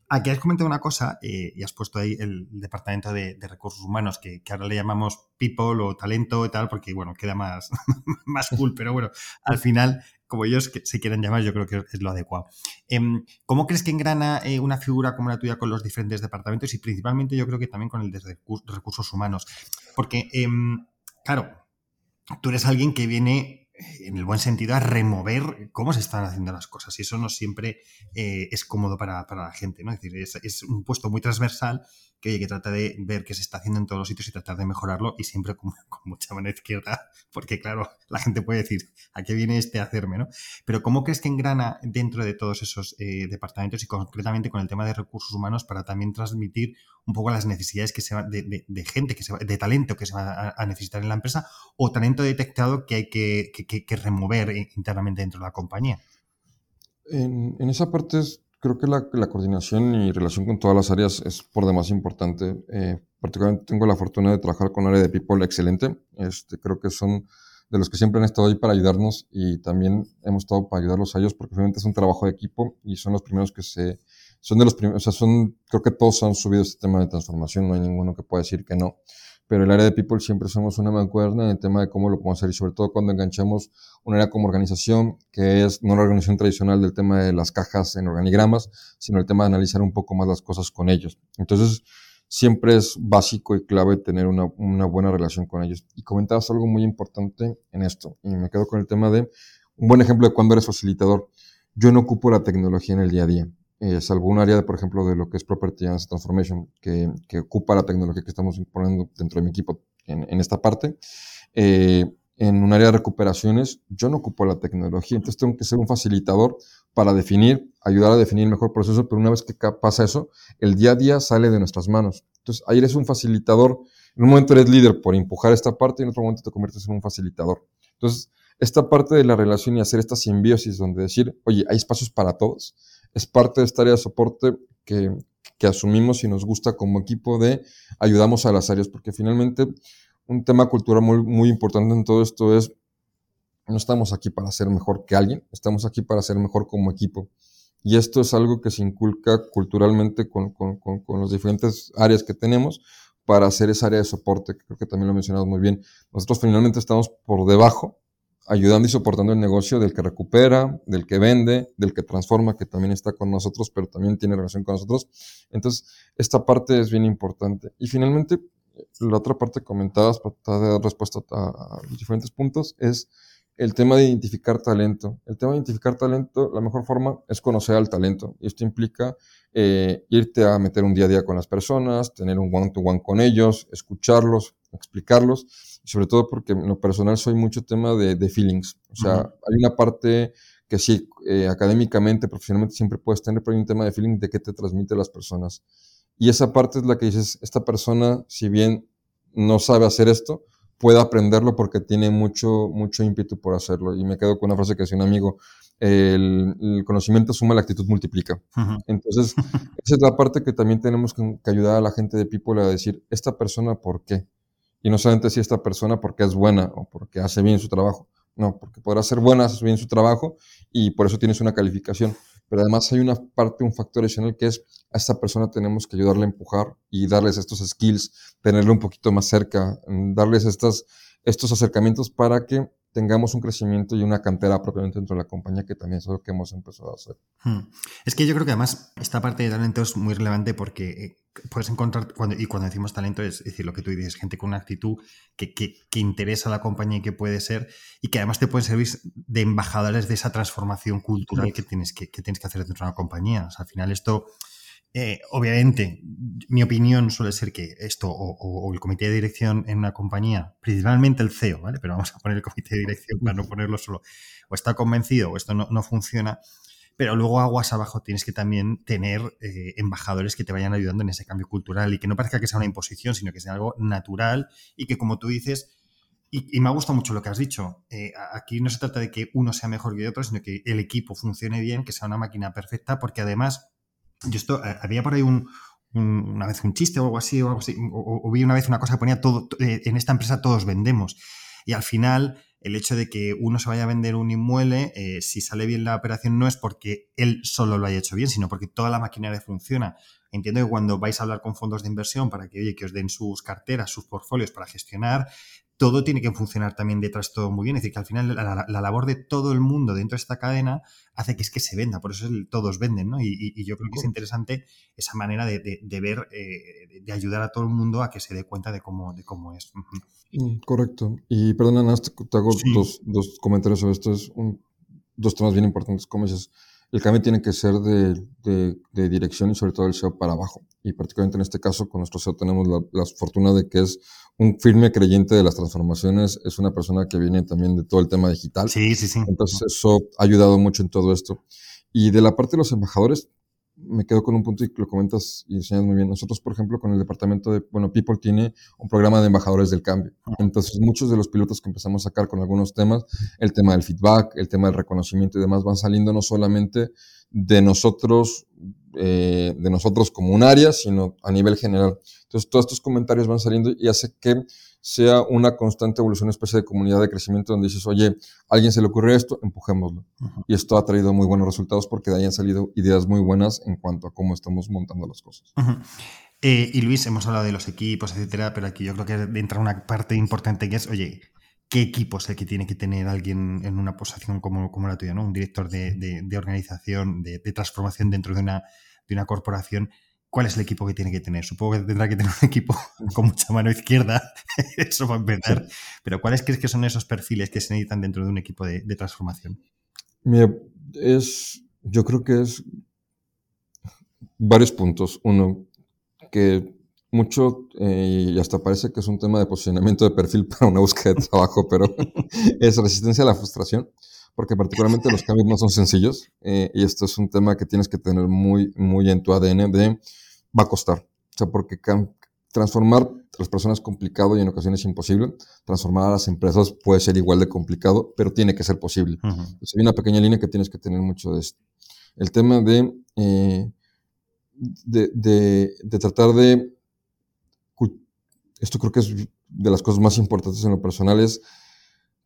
Aquí has comentado una cosa eh, y has puesto ahí el, el departamento de, de, recursos humanos, que, que, ahora le llamamos people o talento y tal, porque bueno, queda más, más cool, pero bueno, al final como ellos se quieran llamar, yo creo que es lo adecuado. Em, ¿Cómo crees que engrana eh, una figura como la tuya con los diferentes departamentos y principalmente yo creo que también con el de recursos humanos? Porque, eh, claro, tú eres alguien que viene, en el buen sentido, a remover cómo se están haciendo las cosas y eso no siempre eh, es cómodo para, para, la gente, ¿no? Es decir, es un puesto muy transversal que, oye, que trata de ver qué se está haciendo en todos los sitios y tratar de mejorarlo y siempre con, mucha mano izquierda, porque claro, la gente puede decir, ¿a qué viene este a hacerme? ¿no? Pero ¿cómo crees que engrana dentro de todos esos eh, departamentos y concretamente con el tema de recursos humanos para también transmitir un poco las necesidades que se va, de, gente, que se va, de talento que se va a, necesitar en la empresa o talento detectado que hay que, que, remover internamente dentro de la compañía? En, en esa parte es creo que la, la, coordinación y relación con todas las áreas es por demás importante. Eh, particularmente tengo la fortuna de trabajar con área de people excelente. Este, creo que son de los que siempre han estado ahí para ayudarnos y también hemos estado para ayudarlos a ellos porque obviamente es un trabajo de equipo y son los primeros que se, son de los primeros, o sea, son, creo que todos han subido este tema de transformación, no hay ninguno que pueda decir que no pero el área de people siempre somos una mancuerna en el tema de cómo lo podemos hacer y sobre todo cuando enganchamos un área como organización, que es no la organización tradicional del tema de las cajas en organigramas, sino el tema de analizar un poco más las cosas con ellos. Entonces, siempre es básico y clave tener una, una buena relación con ellos. Y comentabas algo muy importante en esto, y me quedo con el tema de un buen ejemplo de cuando eres facilitador. Yo no ocupo la tecnología en el día a día eh, salvo un área, por ejemplo, de lo que es Property and Transformation, que, que, ocupa la tecnología que estamos imponiendo dentro de mi equipo en, en esta parte. Eh, en un área de recuperaciones, yo no ocupo la tecnología, entonces tengo que ser un facilitador para definir, ayudar a definir el mejor proceso, pero una vez que pasa eso, el día a día sale de nuestras manos. Entonces, ahí eres un facilitador, en un momento eres líder por empujar esta parte y en otro momento te conviertes en un facilitador. Entonces, esta parte de la relación y hacer esta simbiosis donde decir, oye, hay espacios para todos, es parte de esta área de soporte que, que asumimos y nos gusta como equipo de ayudamos a las áreas, porque finalmente un tema cultural muy, muy importante en todo esto es, no estamos aquí para ser mejor que alguien, estamos aquí para ser mejor como equipo. Y esto es algo que se inculca culturalmente con, con, con, con las diferentes áreas que tenemos para hacer esa área de soporte, que creo que también lo mencionado muy bien. Nosotros finalmente estamos por debajo ayudando y soportando el negocio del que recupera, del que vende, del que transforma, que también está con nosotros, pero también tiene relación con nosotros. Entonces, esta parte es bien importante. Y finalmente, la otra parte comentabas para dar respuesta a, los diferentes puntos es el tema de identificar talento. El tema de identificar talento, la mejor forma es conocer al talento. Y esto implica eh, irte a meter un día a día con las personas, tener un one-to-one con ellos, escucharlos, explicarlos sobre todo porque en lo personal soy mucho tema de, feelings. O sea, hay una parte que sí, eh, académicamente, profesionalmente siempre puedes tener, pero hay un tema de feeling de qué te transmite las personas. Y esa parte es la que dices, esta persona, si bien no sabe hacer esto, puede aprenderlo porque tiene mucho, mucho ímpetu por hacerlo. Y me quedo con una frase que decía un amigo, el, conocimiento suma, la actitud multiplica. Entonces, esa es la parte que también tenemos que, que, ayudar a la gente de People a decir, esta persona, ¿por qué? Y no solamente si esta persona porque es buena o porque hace bien su trabajo. No, porque podrá ser buena, hace bien su trabajo y por eso tienes una calificación. Pero además hay una parte, un factor adicional que es a esta persona tenemos que ayudarle a empujar y darles estos skills, tenerle un poquito más cerca, mm, darles estos acercamientos para que tengamos un crecimiento y una cantera propiamente dentro de la compañía, que también es lo que hemos empezado a hacer. Hmm. Es que yo creo que además esta parte de talento es muy relevante porque eh, puedes encontrar, cuando, y cuando decimos talento es, decir, lo que tú dices, gente con una actitud que, que, que, interesa a la compañía y que puede ser, y que además te pueden servir de embajadores de esa transformación cultural que tienes que, que, tienes que hacer dentro de una compañía. O sea, al final esto eh, obviamente, mi opinión suele ser que esto o, el comité de dirección en una compañía, principalmente el CEO, ¿vale? Pero vamos a poner el comité de dirección para no ponerlo solo, o está convencido o esto no, no funciona, pero luego aguas abajo tienes que también tener eh, embajadores que te vayan ayudando en ese cambio cultural y que no parezca que sea una imposición, sino que sea algo natural y que como tú dices, y, me ha gustado mucho lo que has dicho. Eh, aquí no se trata de que uno sea mejor que otro, sino que el equipo funcione bien, que sea una máquina perfecta, porque además yo esto, eh, había por ahí un, una vez un chiste o algo así, o, algo así, o, vi una vez una cosa que ponía todo, eh, en esta empresa todos vendemos. Y al final, el hecho de que uno se vaya a vender un inmueble, eh, si sale bien la operación, no es porque él solo lo haya hecho bien, sino porque toda la maquinaria funciona. Entiendo que cuando vais a hablar con fondos de inversión para que, oye, que os den sus carteras, sus portfolios para gestionar, todo tiene que funcionar también detrás todo muy bien. Es decir, que al final la, labor de todo el mundo dentro de esta cadena hace que es que se venda, por eso todos venden, ¿no? Y, yo creo que es interesante esa manera de, ver, eh, de ayudar a todo el mundo a que se dé cuenta de cómo, de cómo es. Mm, correcto. Y perdona, te, hago dos, dos, comentarios sobre esto. Es un, dos temas bien importantes. Como dices, el cambio tiene que ser de, dirección y sobre todo el SEO para abajo. Y particularmente en este caso, con nuestro SEO tenemos la, fortuna de que es un firme creyente de las transformaciones, es una persona que viene también de todo el tema digital. Sí, sí, sí. Entonces eso ha ayudado mucho en todo esto. Y de la parte de los embajadores, me quedo con un punto y lo comentas y enseñas muy bien. Nosotros, por ejemplo, con el departamento de, bueno, People tiene un programa de embajadores del cambio. Entonces, muchos de los pilotos que empezamos a sacar con algunos temas, el tema del feedback, el tema del reconocimiento y demás, van saliendo no solamente de nosotros, eh, de nosotros como un área, sino a nivel general. Entonces, todos estos comentarios van saliendo y hace que sea una constante evolución, una especie de comunidad de crecimiento donde dices, oye, a alguien se le ocurrió esto, empujémoslo. Y esto ha traído muy buenos resultados porque de ahí han salido ideas muy buenas en cuanto a cómo estamos montando las cosas. Eh, y Luis, hemos hablado de los equipos, etcétera, pero aquí yo creo que entra una parte importante que es, oye, ¿qué equipo es el que tiene que tener alguien en una posición como, como la tuya, ¿no? Un director de, organización, de, de, transformación dentro de una, de una corporación ¿Cuál es el equipo que tiene que tener? Supongo que tendrá que tener un equipo con mucha mano izquierda, eso va a empezar. Pero ¿cuáles crees que son esos perfiles que se necesitan dentro de un equipo de, transformación? Mira, es, yo creo que es varios puntos. Uno, que mucho, eh, y hasta parece que es un tema de posicionamiento de perfil para una búsqueda de trabajo, pero es resistencia a la frustración porque particularmente los cambios no son sencillos eh, y esto es un tema que tienes que tener muy, muy en tu ADN de va a costar. O sea, porque transformar a las personas es complicado y en ocasiones imposible. Transformar a las empresas puede ser igual de complicado, pero tiene que ser posible. Entonces hay una pequeña línea que tienes que tener mucho de esto. El tema de, eh, de, de, de tratar de... Esto creo que es de las cosas más importantes en lo personal es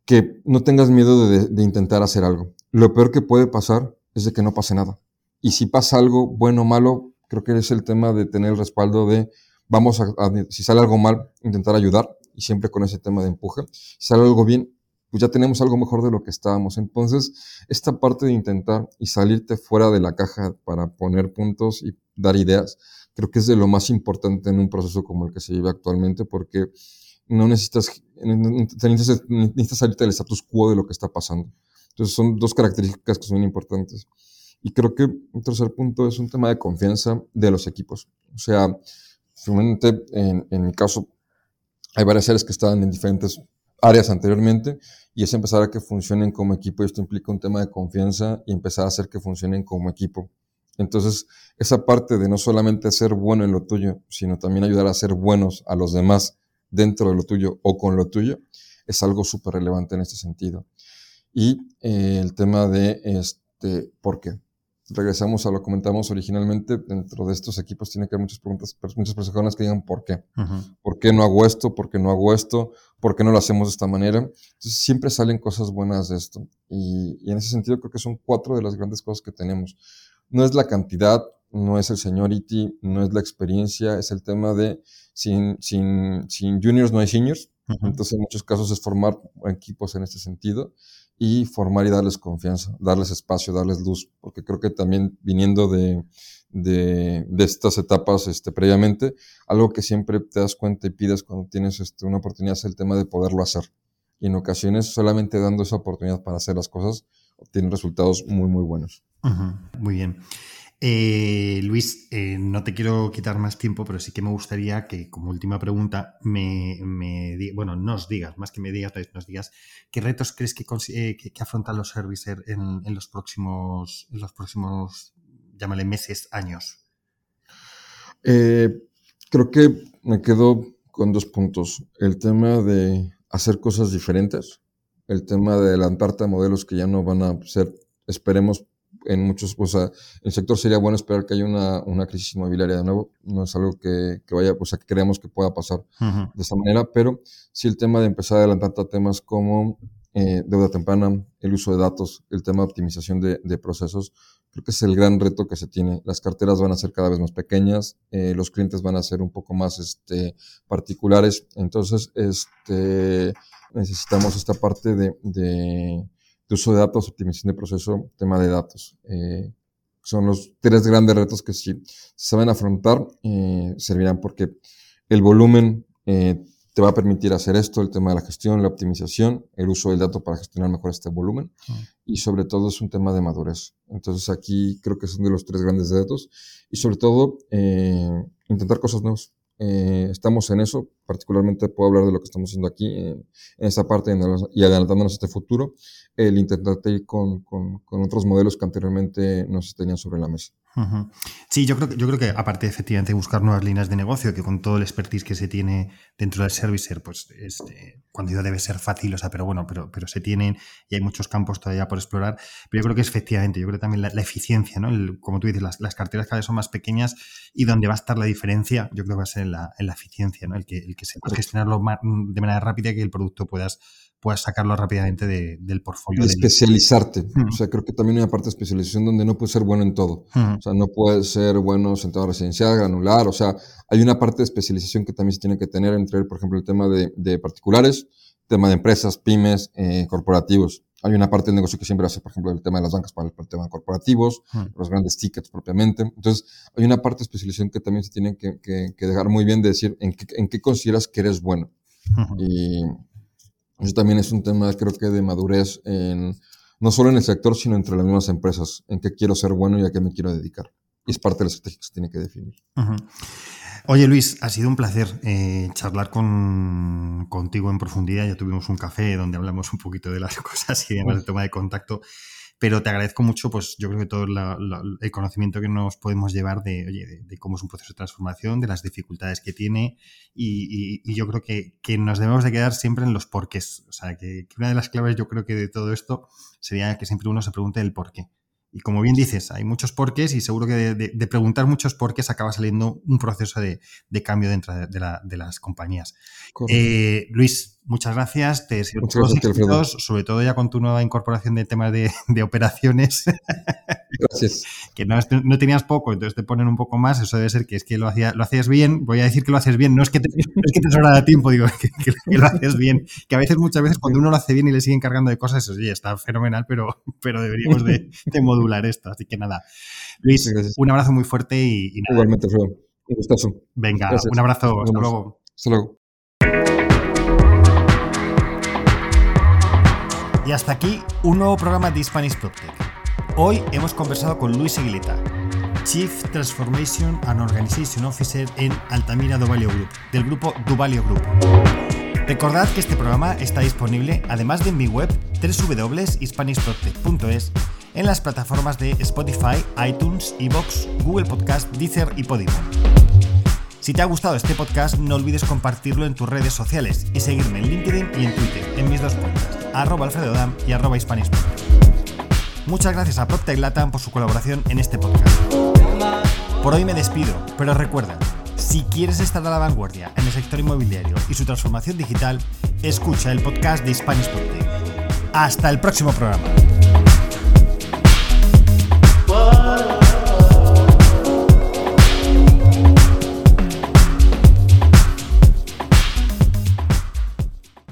que no tengas miedo de, intentar hacer algo. Lo peor que puede pasar es de que no pase nada. Y si pasa algo bueno o malo, creo que es el tema de tener el respaldo de, vamos a, si sale algo mal, intentar ayudar, y siempre con ese tema de empuje. Si sale algo bien, pues ya tenemos algo mejor de lo que estábamos. Entonces, esta parte de intentar y salirte fuera de la caja para poner puntos y dar ideas, creo que es de lo más importante en un proceso como el que se vive actualmente, porque no necesitas, necesitas, necesitas salirte del status quo de lo que está pasando. Entonces son dos características que son importantes. Y creo que un tercer punto es un tema de confianza de los equipos. O sea, finalmente, en, en mi caso, hay varias áreas que estaban en diferentes áreas anteriormente y es empezar a que funcionen como equipo y esto implica un tema de confianza y empezar a hacer que funcionen como equipo. Entonces, esa parte de no solamente ser bueno en lo tuyo, sino también ayudar a ser buenos a los demás dentro de lo tuyo o con lo tuyo, es algo súper relevante en este sentido. Y eh, el tema de este, ¿por qué? Regresamos a lo que comentamos originalmente, dentro de estos equipos tiene que haber muchas preguntas, muchas personas que digan ¿por qué? ¿Por qué no hago esto? ¿Por qué no hago esto? ¿Por qué no lo hacemos de esta manera? Entonces siempre salen cosas buenas de esto. Y, y en ese sentido creo que son cuatro de las grandes cosas que tenemos. No es la cantidad, no es el seniority, no es la experiencia, es el tema de sin, sin, sin juniors no hay seniors. Entonces, en muchos casos es formar equipos en este sentido y formar y darles confianza, darles espacio, darles luz, porque creo que también viniendo de, de, estas etapas este, previamente, algo que siempre te das cuenta y pides cuando tienes este, una oportunidad es el tema de poderlo hacer. Y en ocasiones, solamente dando esa oportunidad para hacer las cosas, obtienen resultados muy, muy buenos. Muy bien. Eh, Luis, eh, no te quiero quitar más tiempo, pero sí que me gustaría que, como última pregunta, me, bueno, nos digas, más que me digas, nos digas, ¿qué retos crees que, eh, afrontan los servicers en, los próximos, los próximos, llámale, meses, años? creo que me quedo con dos puntos. El tema de hacer cosas diferentes, el tema de adelantarte a modelos que ya no van a ser, esperemos, en muchos, o sea, el sector sería bueno esperar que haya una, una crisis inmobiliaria de nuevo. No es algo que, que vaya, o sea, que creemos que pueda pasar de esta manera, pero sí el tema de empezar a adelantar temas como eh, deuda temprana, el uso de datos, el tema de optimización de, de, procesos, creo que es el gran reto que se tiene. Las carteras van a ser cada vez más pequeñas, eh, los clientes van a ser un poco más este, particulares, entonces este, necesitamos esta parte de, de uso de datos, optimización de proceso, tema de datos. Eh, son los tres grandes retos que si se saben afrontar, eh, servirán porque el volumen eh, te va a permitir hacer esto, el tema de la gestión, la optimización, el uso del dato para gestionar mejor este volumen y sobre todo es un tema de madurez. Entonces aquí creo que son de los tres grandes retos y sobre todo eh, intentar cosas nuevas. Eh, estamos en eso, particularmente puedo hablar de lo que estamos haciendo aquí en, esta parte y adelantándonos a este futuro, el intentar ir con, con otros modelos que anteriormente no se tenían sobre la mesa. Sí, yo creo, que, yo creo que aparte efectivamente buscar nuevas líneas de negocio, que con todo el expertise que se tiene dentro del servicer, pues este, cuando yo debe ser fácil, o sea, pero bueno, pero, pero se tienen y hay muchos campos todavía por explorar. Pero yo creo que efectivamente, yo creo también la, eficiencia, ¿no? como tú dices, las, las, carteras cada vez son más pequeñas y donde va a estar la diferencia, yo creo que va a ser en la, en la eficiencia, ¿no? El que, el que se pueda gestionarlo de manera rápida y que el producto puedas puedas sacarlo rápidamente del portfolio. especializarte. O sea, creo que también hay una parte de especialización donde no puedes ser bueno en todo. O sea, no puedes ser bueno sentado residencial, granular. O sea, hay una parte de especialización que también se tiene que tener entre, por ejemplo, el tema de, de particulares, tema de empresas, pymes, eh, corporativos. Hay una parte del negocio que siempre hace, por ejemplo, el tema de las bancas para el, tema de corporativos, los grandes tickets propiamente. Entonces, hay una parte de especialización que también se tiene que, que, que dejar muy bien de decir en qué, en qué consideras que eres bueno. Y eso también es un tema, creo que, de madurez, en, no solo en el sector, sino entre las mismas empresas, en qué quiero ser bueno y a qué me quiero dedicar. Y es parte de la estrategia que se tiene que definir. Oye Luis, ha sido un placer eh, charlar con, contigo en profundidad. Ya tuvimos un café donde hablamos un poquito de las cosas y demás de toma de contacto pero te agradezco mucho, pues yo creo que todo el conocimiento que nos podemos llevar de, oye, de, cómo es un proceso de transformación, de las dificultades que tiene y, yo creo que, que, nos debemos de quedar siempre en los porqués. O sea, que, que, una de las claves yo creo que de todo esto sería que siempre uno se pregunte el por qué. Y como bien dices, hay muchos porqués y seguro que de, preguntar muchos porqués acaba saliendo un proceso de, cambio dentro de, las compañías. Eh, Luis, muchas gracias. Te deseo todos los éxitos, sobre todo ya con tu nueva incorporación de temas de, operaciones. Gracias. que no, no, tenías poco, entonces te ponen un poco más. Eso debe ser que es que lo, hacía, lo hacías bien. Voy a decir que lo haces bien. No es que te, no es que te sobra tiempo, digo que, lo haces bien. Que a veces, muchas veces, cuando uno lo hace bien y le siguen cargando de cosas, eso sí, está fenomenal, pero, pero deberíamos de, modular esto. Así que nada. Luis, un abrazo muy fuerte y, nada. Igualmente. Un gustazo. Venga, un abrazo. Hasta luego. Hasta luego. Y hasta aquí un nuevo programa de Spanish PropTech. Hoy hemos conversado con Luis Aguileta, Chief Transformation and Organization Officer en Altamira Duvalio Group, del grupo Duvalio Group. Recordad que este programa está disponible, además de en mi web www.hispanishproject.es, en las plataformas de Spotify, iTunes, Evox, Google Podcast, Deezer y Podimo. Si te ha gustado este podcast, no olvides compartirlo en tus redes sociales y seguirme en LinkedIn y en Twitter, en mis dos cuentas, arroba alfredodam y arroba Muchas gracias a PropTech Latam por su colaboración en este podcast. Por hoy me despido, pero recuerda, si quieres estar a la vanguardia en el sector inmobiliario y su transformación digital, escucha el podcast de PropTech. Hasta el próximo programa.